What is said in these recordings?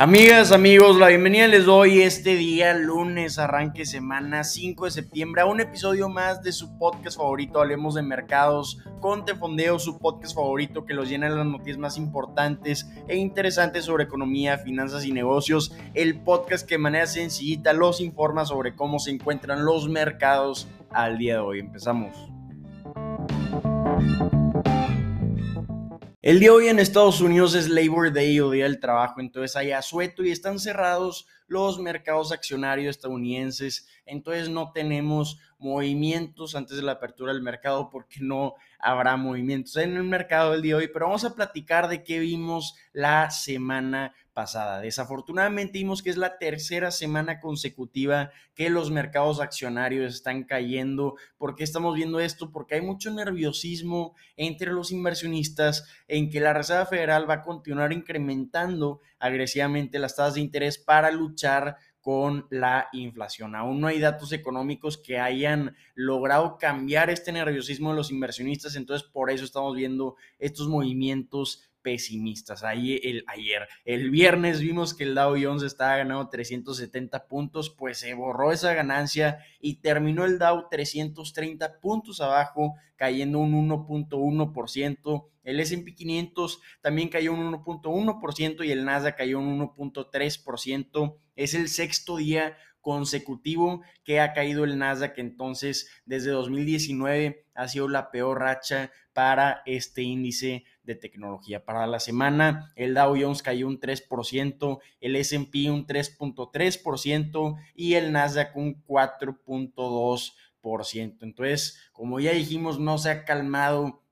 Amigas, amigos, la bienvenida les doy este día, lunes, arranque semana 5 de septiembre, a un episodio más de su podcast favorito, Hablemos de Mercados con Tefondeo, su podcast favorito que los llena de las noticias más importantes e interesantes sobre economía, finanzas y negocios. El podcast que de manera sencillita los informa sobre cómo se encuentran los mercados al día de hoy. Empezamos. El día de hoy en Estados Unidos es Labor Day o Día del Trabajo, entonces hay asueto y están cerrados los mercados accionarios estadounidenses, entonces no tenemos movimientos antes de la apertura del mercado porque no habrá movimientos en el mercado del día de hoy, pero vamos a platicar de qué vimos la semana Desafortunadamente vimos que es la tercera semana consecutiva que los mercados accionarios están cayendo. ¿Por qué estamos viendo esto? Porque hay mucho nerviosismo entre los inversionistas en que la Reserva Federal va a continuar incrementando agresivamente las tasas de interés para luchar con la inflación. Aún no hay datos económicos que hayan logrado cambiar este nerviosismo de los inversionistas, entonces por eso estamos viendo estos movimientos pesimistas. Ayer el, ayer, el viernes vimos que el Dow Jones estaba ganando 370 puntos, pues se borró esa ganancia y terminó el Dow 330 puntos abajo, cayendo un 1.1%. El S&P 500 también cayó un 1.1% y el Nasdaq cayó un 1.3%. Es el sexto día consecutivo que ha caído el Nasdaq. Entonces, desde 2019 ha sido la peor racha para este índice de tecnología. Para la semana, el Dow Jones cayó un 3%, el SP un 3.3% y el Nasdaq un 4.2%. Entonces, como ya dijimos, no se ha calmado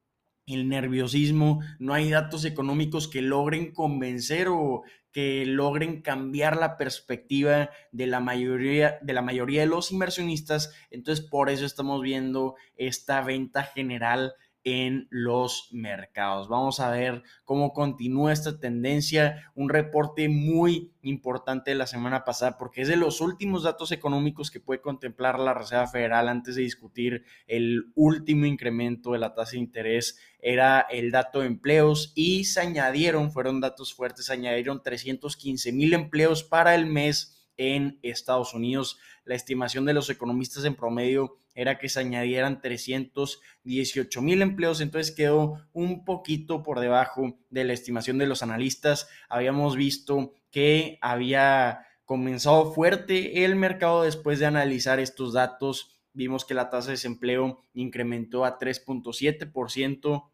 el nerviosismo, no hay datos económicos que logren convencer o que logren cambiar la perspectiva de la mayoría de la mayoría de los inversionistas, entonces por eso estamos viendo esta venta general en los mercados. Vamos a ver cómo continúa esta tendencia, un reporte muy importante de la semana pasada porque es de los últimos datos económicos que puede contemplar la Reserva Federal antes de discutir el último incremento de la tasa de interés era el dato de empleos y se añadieron, fueron datos fuertes, se añadieron 315 mil empleos para el mes en Estados Unidos. La estimación de los economistas en promedio era que se añadieran 318 mil empleos, entonces quedó un poquito por debajo de la estimación de los analistas. Habíamos visto que había comenzado fuerte el mercado después de analizar estos datos. Vimos que la tasa de desempleo incrementó a 3.7%,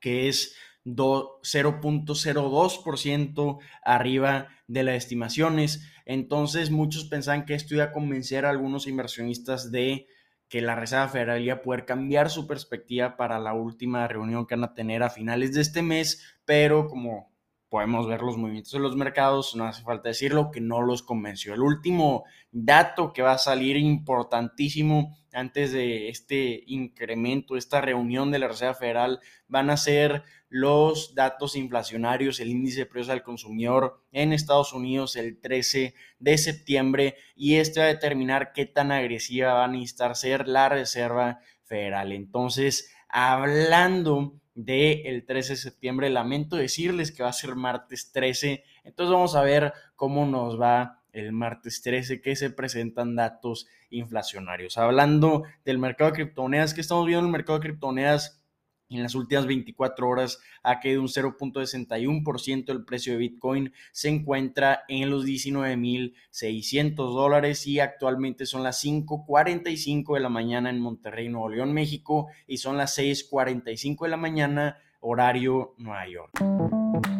que es 0.02% arriba de las estimaciones. Entonces muchos pensaban que esto iba a convencer a algunos inversionistas de que la Reserva Federal iba a poder cambiar su perspectiva para la última reunión que van a tener a finales de este mes, pero como podemos ver los movimientos de los mercados, no hace falta decirlo, que no los convenció. El último dato que va a salir importantísimo antes de este incremento, esta reunión de la Reserva Federal, van a ser los datos inflacionarios, el índice de precios al consumidor en Estados Unidos el 13 de septiembre y este va a determinar qué tan agresiva va a necesitar ser la Reserva Federal. Entonces, hablando del 13 de septiembre, lamento decirles que va a ser martes 13, entonces vamos a ver cómo nos va el martes 13 que se presentan datos inflacionarios. Hablando del mercado de criptomonedas, que estamos viendo el mercado de criptomonedas en las últimas 24 horas ha caído un 0.61% el precio de Bitcoin. Se encuentra en los 19.600 dólares y actualmente son las 5.45 de la mañana en Monterrey, Nuevo León, México y son las 6.45 de la mañana horario Nueva York.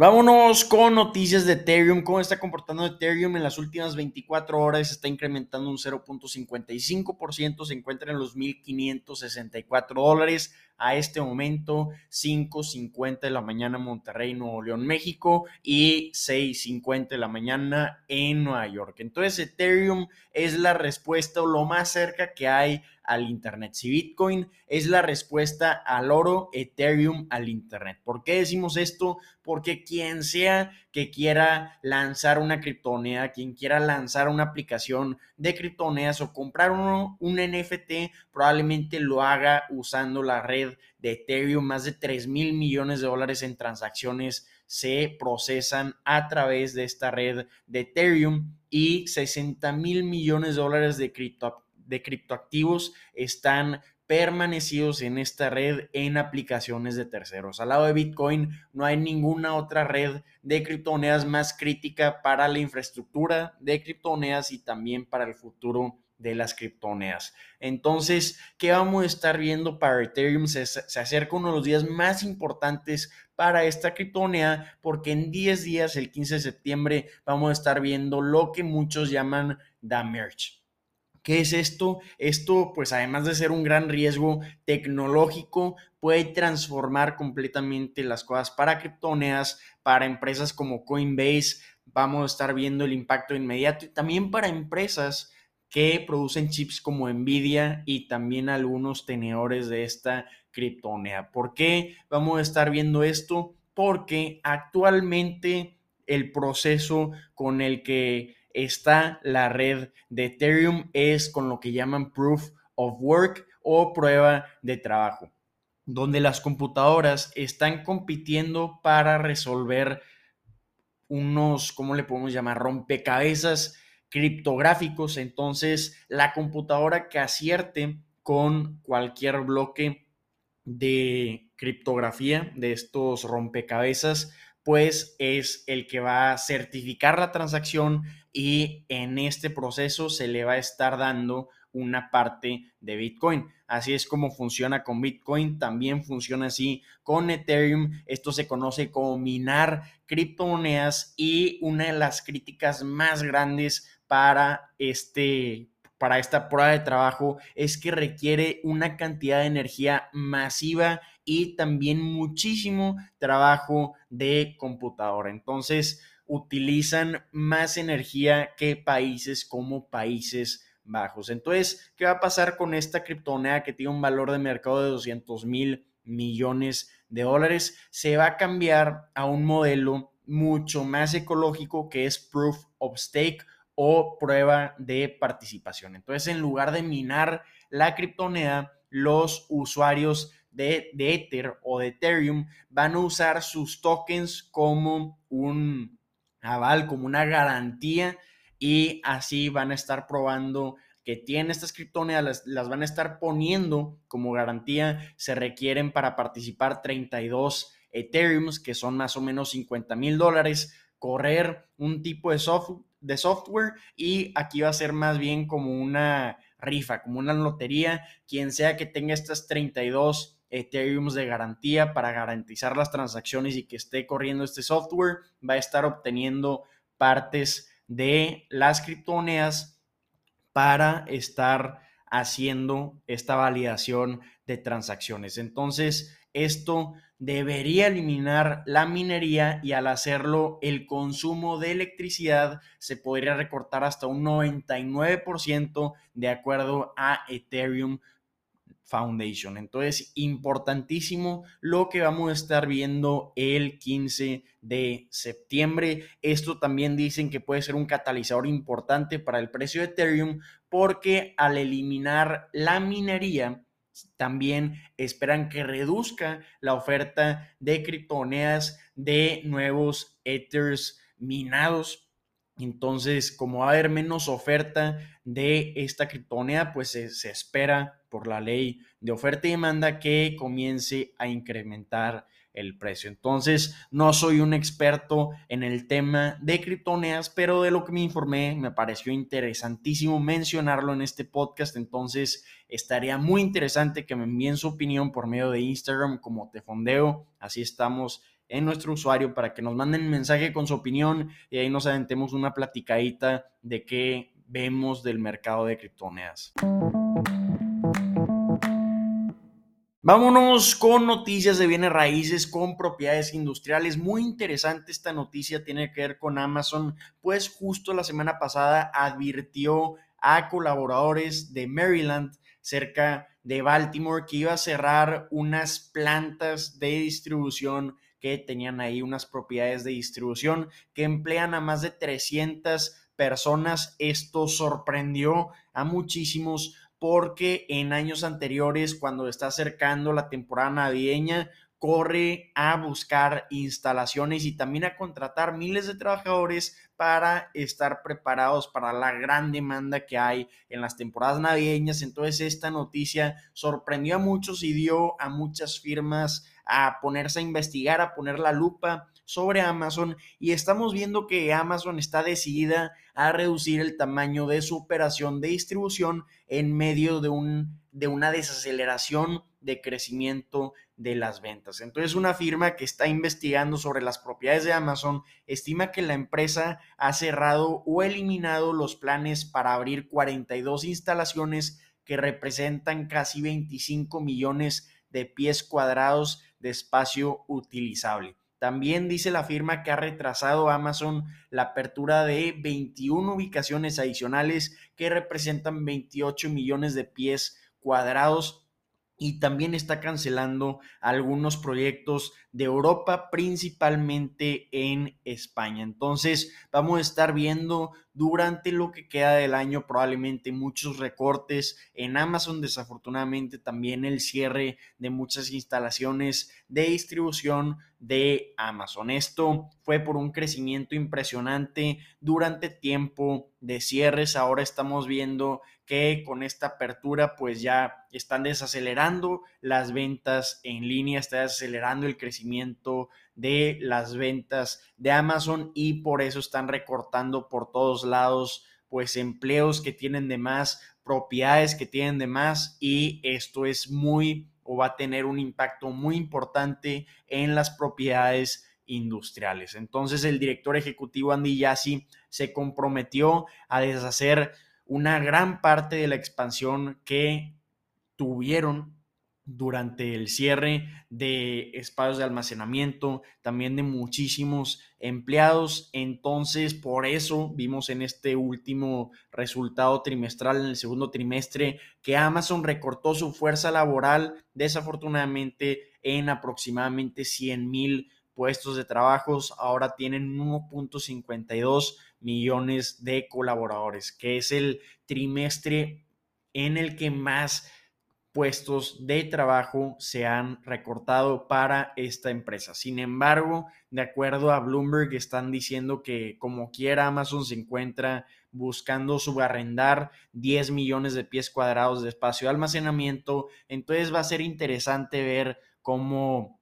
Vámonos con noticias de Ethereum. ¿Cómo está comportando Ethereum en las últimas 24 horas? Está incrementando un 0.55%. Se encuentra en los 1.564 dólares a este momento 5.50 de la mañana en Monterrey, Nuevo León, México y 6.50 de la mañana en Nueva York. Entonces Ethereum es la respuesta o lo más cerca que hay al Internet. Si Bitcoin es la respuesta al oro, Ethereum al Internet. ¿Por qué decimos esto? Porque quien sea que quiera lanzar una criptomoneda, quien quiera lanzar una aplicación de criptomonedas o comprar uno, un NFT, probablemente lo haga usando la red de Ethereum, más de 3 mil millones de dólares en transacciones se procesan a través de esta red de Ethereum y 60 mil millones de dólares de, cripto, de criptoactivos están permanecidos en esta red en aplicaciones de terceros. Al lado de Bitcoin no hay ninguna otra red de criptomonedas más crítica para la infraestructura de criptomonedas y también para el futuro de las criptomonedas. Entonces, ¿qué vamos a estar viendo para Ethereum? Se, acerca uno de los días más importantes para esta criptomoneda porque en 10 días, el 15 de septiembre, vamos a estar viendo lo que muchos llaman The Merge. ¿Qué es esto? Esto, pues además de ser un gran riesgo tecnológico, puede transformar completamente las cosas para criptomonedas, para empresas como Coinbase. Vamos a estar viendo el impacto inmediato y también para empresas que producen chips como Nvidia y también algunos tenedores de esta criptomoneda. ¿Por qué vamos a estar viendo esto? Porque actualmente el proceso con el que está la red de Ethereum es con lo que llaman proof of work o prueba de trabajo, donde las computadoras están compitiendo para resolver unos, ¿cómo le podemos llamar? Rompecabezas criptográficos. Entonces, la computadora que acierte con cualquier bloque de criptografía de estos rompecabezas pues es el que va a certificar la transacción y en este proceso se le va a estar dando una parte de Bitcoin. Así es como funciona con Bitcoin, también funciona así con Ethereum. Esto se conoce como minar criptomonedas y una de las críticas más grandes para este para esta prueba de trabajo es que requiere una cantidad de energía masiva y también muchísimo trabajo de computadora. Entonces, utilizan más energía que países como Países Bajos. Entonces, ¿qué va a pasar con esta criptomoneda que tiene un valor de mercado de 200 mil millones de dólares? Se va a cambiar a un modelo mucho más ecológico que es Proof of Stake o prueba de participación. Entonces, en lugar de minar la criptomoneda, los usuarios de, Ether o de Ethereum van a usar sus tokens como un aval, como una garantía y así van a estar probando que tienen estas criptomonedas, las, van a estar poniendo como garantía. Se requieren para participar 32 Ethereums, que son más o menos 50 mil dólares, correr un tipo de, de software y aquí va a ser más bien como una rifa, como una lotería. Quien sea que tenga estas 32 Ethereum de garantía para garantizar las transacciones y que esté corriendo este software, va a estar obteniendo partes de las criptomonedas para estar haciendo esta validación de transacciones. Entonces, esto debería eliminar la minería y al hacerlo el consumo de electricidad se podría recortar hasta un 99% de acuerdo a Ethereum Foundation. Entonces, importantísimo lo que vamos a estar viendo el 15 de septiembre. Esto también dicen que puede ser un catalizador importante para el precio de Ethereum porque al eliminar la minería, también esperan que reduzca la oferta de criptomonedas de nuevos Ethers minados. Entonces, como va a haber menos oferta de esta criptomoneda, pues se, se espera por la ley de oferta y demanda que comience a incrementar el precio. Entonces, no soy un experto en el tema de criptomonedas, pero de lo que me informé me pareció interesantísimo mencionarlo en este podcast. Entonces, estaría muy interesante que me envíen su opinión por medio de Instagram como te fondeo. Así estamos en nuestro usuario para que nos manden mensaje con su opinión y ahí nos aventemos una platicadita de qué vemos del mercado de criptomonedas. Vámonos con noticias de bienes raíces con propiedades industriales. Muy interesante esta noticia, tiene que ver con Amazon, pues justo la semana pasada advirtió a colaboradores de Maryland cerca de Baltimore que iba a cerrar unas plantas de distribución que tenían ahí unas propiedades de distribución que emplean a más de 300 personas. Esto sorprendió a muchísimos porque en años anteriores, cuando está acercando la temporada navideña, corre a buscar instalaciones y también a contratar miles de trabajadores para estar preparados para la gran demanda que hay en las temporadas navideñas. Entonces esta noticia sorprendió a muchos y dio a muchas firmas a ponerse a investigar, a poner la lupa sobre Amazon y estamos viendo que Amazon está decidida a reducir el tamaño de su operación de distribución en medio de, un, de una desaceleración de crecimiento de las ventas. Entonces, una firma que está investigando sobre las propiedades de Amazon estima que la empresa ha cerrado o eliminado los planes para abrir 42 instalaciones que representan casi 25 millones de pies cuadrados de espacio utilizable. También dice la firma que ha retrasado Amazon la apertura de 21 ubicaciones adicionales que representan 28 millones de pies cuadrados y también está cancelando algunos proyectos de Europa, principalmente en España. Entonces, vamos a estar viendo durante lo que queda del año probablemente muchos recortes en Amazon, desafortunadamente también el cierre de muchas instalaciones de distribución de Amazon. Esto fue por un crecimiento impresionante durante tiempo de cierres. Ahora estamos viendo que con esta apertura pues ya están desacelerando las ventas en línea, está desacelerando el crecimiento de las ventas de Amazon y por eso están recortando por todos lados pues empleos que tienen de más, propiedades que tienen de más y esto es muy o va a tener un impacto muy importante en las propiedades industriales. Entonces el director ejecutivo Andy Yassi se comprometió a deshacer una gran parte de la expansión que tuvieron durante el cierre de espacios de almacenamiento, también de muchísimos empleados. Entonces, por eso vimos en este último resultado trimestral, en el segundo trimestre, que Amazon recortó su fuerza laboral, desafortunadamente, en aproximadamente 100 mil puestos de trabajos. Ahora tienen 1.52 millones de colaboradores, que es el trimestre en el que más puestos de trabajo se han recortado para esta empresa. Sin embargo, de acuerdo a Bloomberg, están diciendo que como quiera Amazon se encuentra buscando subarrendar 10 millones de pies cuadrados de espacio de almacenamiento. Entonces va a ser interesante ver cómo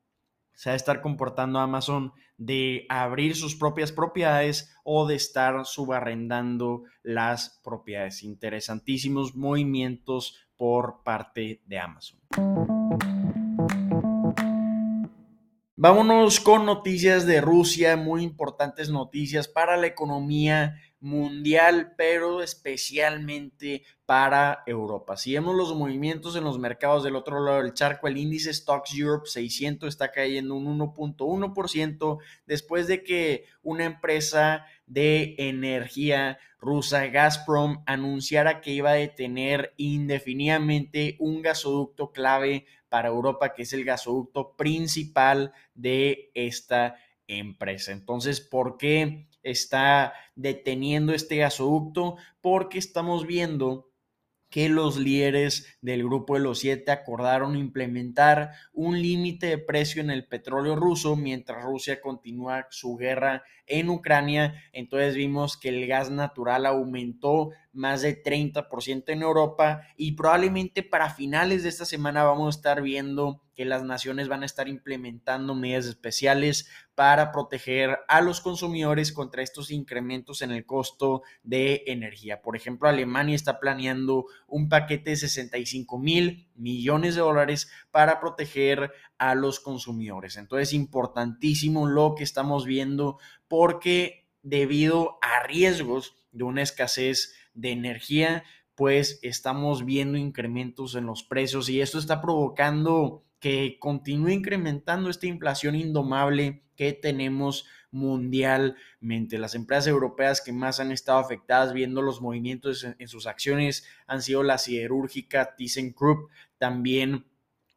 se va a estar comportando Amazon de abrir sus propias propiedades o de estar subarrendando las propiedades. Interesantísimos movimientos por parte de Amazon. Vámonos con noticias de Rusia, muy importantes noticias para la economía mundial, pero especialmente para Europa. Si vemos los movimientos en los mercados del otro lado del charco, el índice Stocks Europe 600 está cayendo un 1.1% después de que una empresa de energía rusa, Gazprom, anunciara que iba a detener indefinidamente un gasoducto clave para Europa, que es el gasoducto principal de esta empresa. Entonces, ¿por qué está deteniendo este gasoducto? Porque estamos viendo que los líderes del grupo de los siete acordaron implementar un límite de precio en el petróleo ruso mientras Rusia continúa su guerra en Ucrania. Entonces vimos que el gas natural aumentó más de 30% en Europa y probablemente para finales de esta semana vamos a estar viendo que las naciones van a estar implementando medidas especiales para proteger a los consumidores contra estos incrementos en el costo de energía. Por ejemplo, Alemania está planeando un paquete de 65 mil millones de dólares para proteger a los consumidores. Entonces, importantísimo lo que estamos viendo porque debido a riesgos de una escasez de energía, pues estamos viendo incrementos en los precios y esto está provocando que continúe incrementando esta inflación indomable que tenemos mundialmente. Las empresas europeas que más han estado afectadas viendo los movimientos en, sus acciones han sido la siderúrgica ThyssenKrupp, también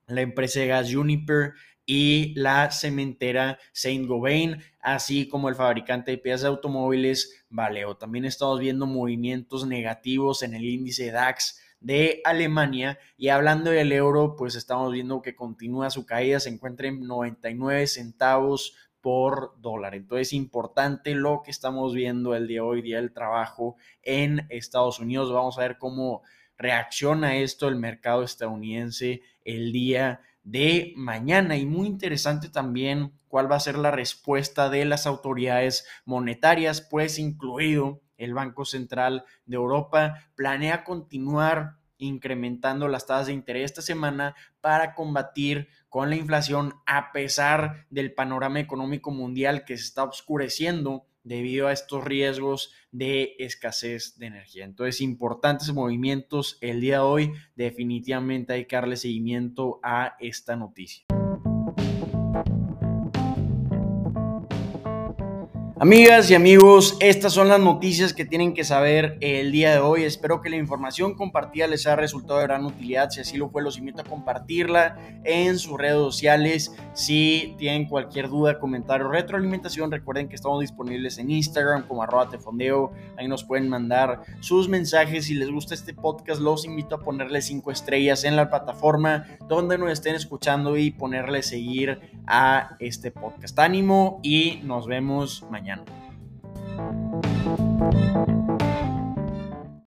la empresa de gas Juniper y la cementera Saint Gobain, así como el fabricante de piezas de automóviles Valeo. También estamos viendo movimientos negativos en el índice DAX de Alemania. Y hablando del euro, pues estamos viendo que continúa su caída, se encuentra en 99 centavos por dólar. Entonces, importante lo que estamos viendo el día de hoy, día del trabajo en Estados Unidos. Vamos a ver cómo reacciona esto el mercado estadounidense el día de mañana. Y muy interesante también cuál va a ser la respuesta de las autoridades monetarias, pues incluido el Banco Central de Europa, planea continuar incrementando las tasas de interés esta semana para combatir con la inflación a pesar del panorama económico mundial que se está oscureciendo debido a estos riesgos de escasez de energía. Entonces, importantes movimientos el día de hoy. Definitivamente hay que darle seguimiento a esta noticia. Amigas y amigos, estas son las noticias que tienen que saber el día de hoy. Espero que la información compartida les haya resultado de gran utilidad. Si así lo fue, los invito a compartirla en sus redes sociales. Si tienen cualquier duda, comentario, retroalimentación, recuerden que estamos disponibles en Instagram como arroba tefondeo. Ahí nos pueden mandar sus mensajes. Si les gusta este podcast, los invito a ponerle cinco estrellas en la plataforma donde nos estén escuchando y ponerle seguir a este podcast. Ánimo y nos vemos mañana. thank you